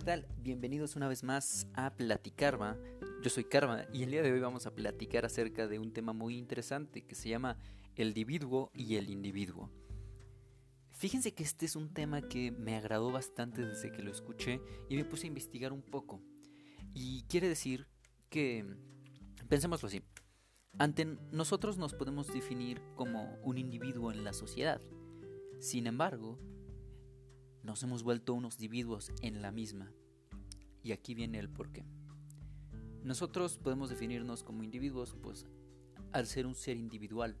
¿qué tal? Bienvenidos una vez más a Platicarma. Yo soy Karma y el día de hoy vamos a platicar acerca de un tema muy interesante que se llama el individuo y el individuo. Fíjense que este es un tema que me agradó bastante desde que lo escuché y me puse a investigar un poco. Y quiere decir que, pensémoslo así, ante nosotros nos podemos definir como un individuo en la sociedad. Sin embargo, nos hemos vuelto unos individuos en la misma. Y aquí viene el porqué. Nosotros podemos definirnos como individuos, pues, al ser un ser individual,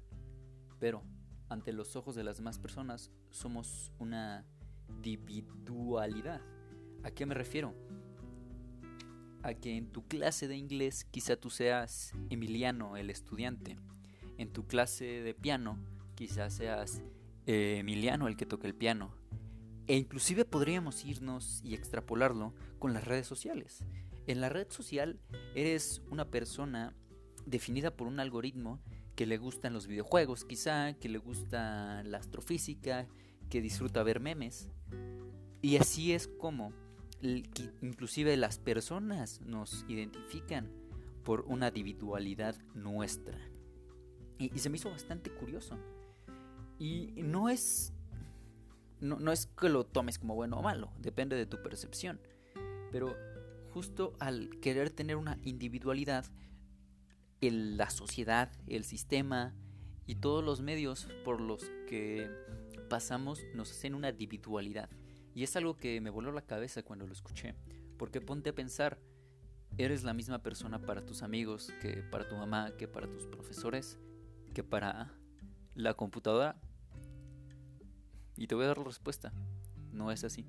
pero ante los ojos de las demás personas somos una individualidad. ¿A qué me refiero? A que en tu clase de inglés quizá tú seas Emiliano el estudiante. En tu clase de piano quizá seas eh, Emiliano el que toca el piano. E inclusive podríamos irnos y extrapolarlo con las redes sociales. En la red social eres una persona definida por un algoritmo que le gustan los videojuegos, quizá, que le gusta la astrofísica, que disfruta ver memes. Y así es como inclusive las personas nos identifican por una individualidad nuestra. Y, y se me hizo bastante curioso. Y no es no, es que lo tomes como bueno o malo, depende de tu percepción. Pero justo al querer tener una individualidad, la sociedad, el sistema y todos los medios por los que pasamos nos hacen una individualidad. Y es algo que me voló la cabeza cuando lo escuché. Porque ponte a pensar, eres la misma persona para tus amigos, que para tu mamá, que para tus profesores, que para la computadora. Y te voy a dar la respuesta. No es así.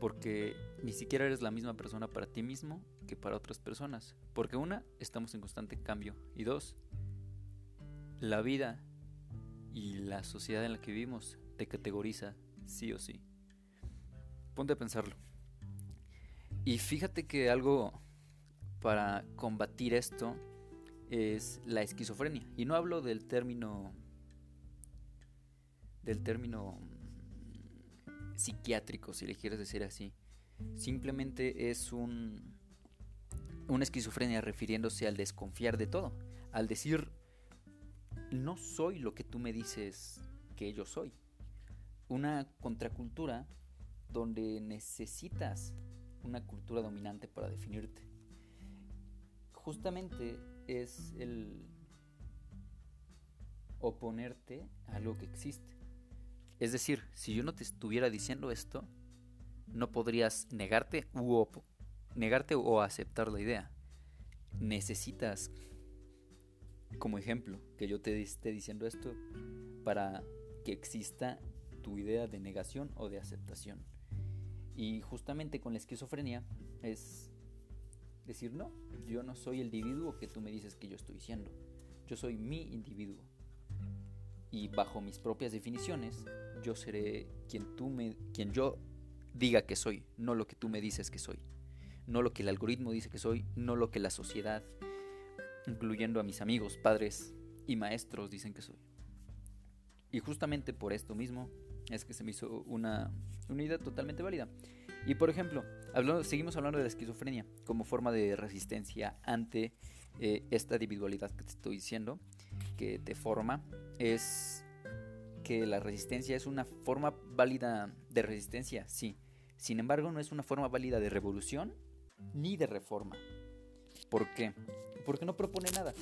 Porque ni siquiera eres la misma persona para ti mismo que para otras personas. Porque una, estamos en constante cambio. Y dos, la vida y la sociedad en la que vivimos te categoriza sí o sí. Ponte a pensarlo. Y fíjate que algo para combatir esto es la esquizofrenia. Y no hablo del término del término mm, psiquiátrico, si le quieres decir así. Simplemente es un una esquizofrenia refiriéndose al desconfiar de todo, al decir no soy lo que tú me dices que yo soy. Una contracultura donde necesitas una cultura dominante para definirte. Justamente es el oponerte a algo que existe. Es decir, si yo no te estuviera diciendo esto, no podrías negarte u negarte o aceptar la idea. Necesitas, como ejemplo, que yo te esté diciendo esto para que exista tu idea de negación o de aceptación. Y justamente con la esquizofrenia es decir, no, yo no soy el individuo que tú me dices que yo estoy siendo. Yo soy mi individuo. Y bajo mis propias definiciones, yo seré quien tú me quien yo diga que soy, no lo que tú me dices que soy, no lo que el algoritmo dice que soy, no lo que la sociedad, incluyendo a mis amigos, padres y maestros dicen que soy. Y justamente por esto mismo es que se me hizo una, idea totalmente válida. Y por ejemplo, hablando, seguimos hablando de la esquizofrenia como forma de resistencia ante eh, esta individualidad que te estoy diciendo, que te forma, es que la resistencia es una forma válida de resistencia, sí. Sin embargo, no es una forma válida de revolución ni de reforma. ¿Por qué? Porque no propone nada.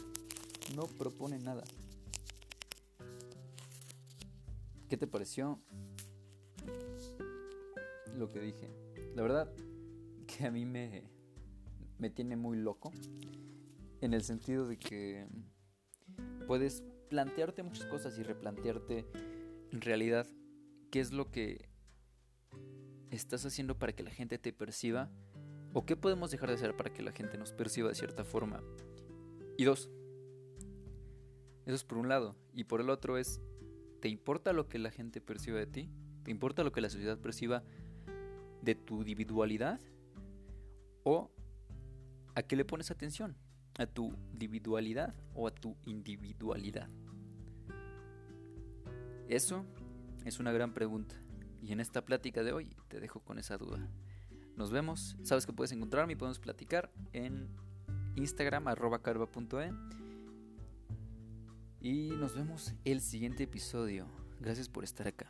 No propone nada. ¿Qué te pareció lo que dije? La verdad que a mí me, me tiene muy loco. En el sentido de que puedes plantearte muchas cosas y replantearte en realidad, ¿qué es lo que estás haciendo para que la gente te perciba? ¿O qué podemos dejar de hacer para que la gente nos perciba de cierta forma? Y dos, eso es por un lado. Y por el otro es, ¿te importa lo que la gente perciba de ti? ¿Te importa lo que la sociedad perciba de tu individualidad? ¿O a qué le pones atención? ¿A tu individualidad o a tu individualidad? Eso es una gran pregunta y en esta plática de hoy te dejo con esa duda. Nos vemos. Sabes que puedes encontrarme y podemos platicar en Instagram arroba carva.e. Y nos vemos el siguiente episodio. Gracias por estar acá.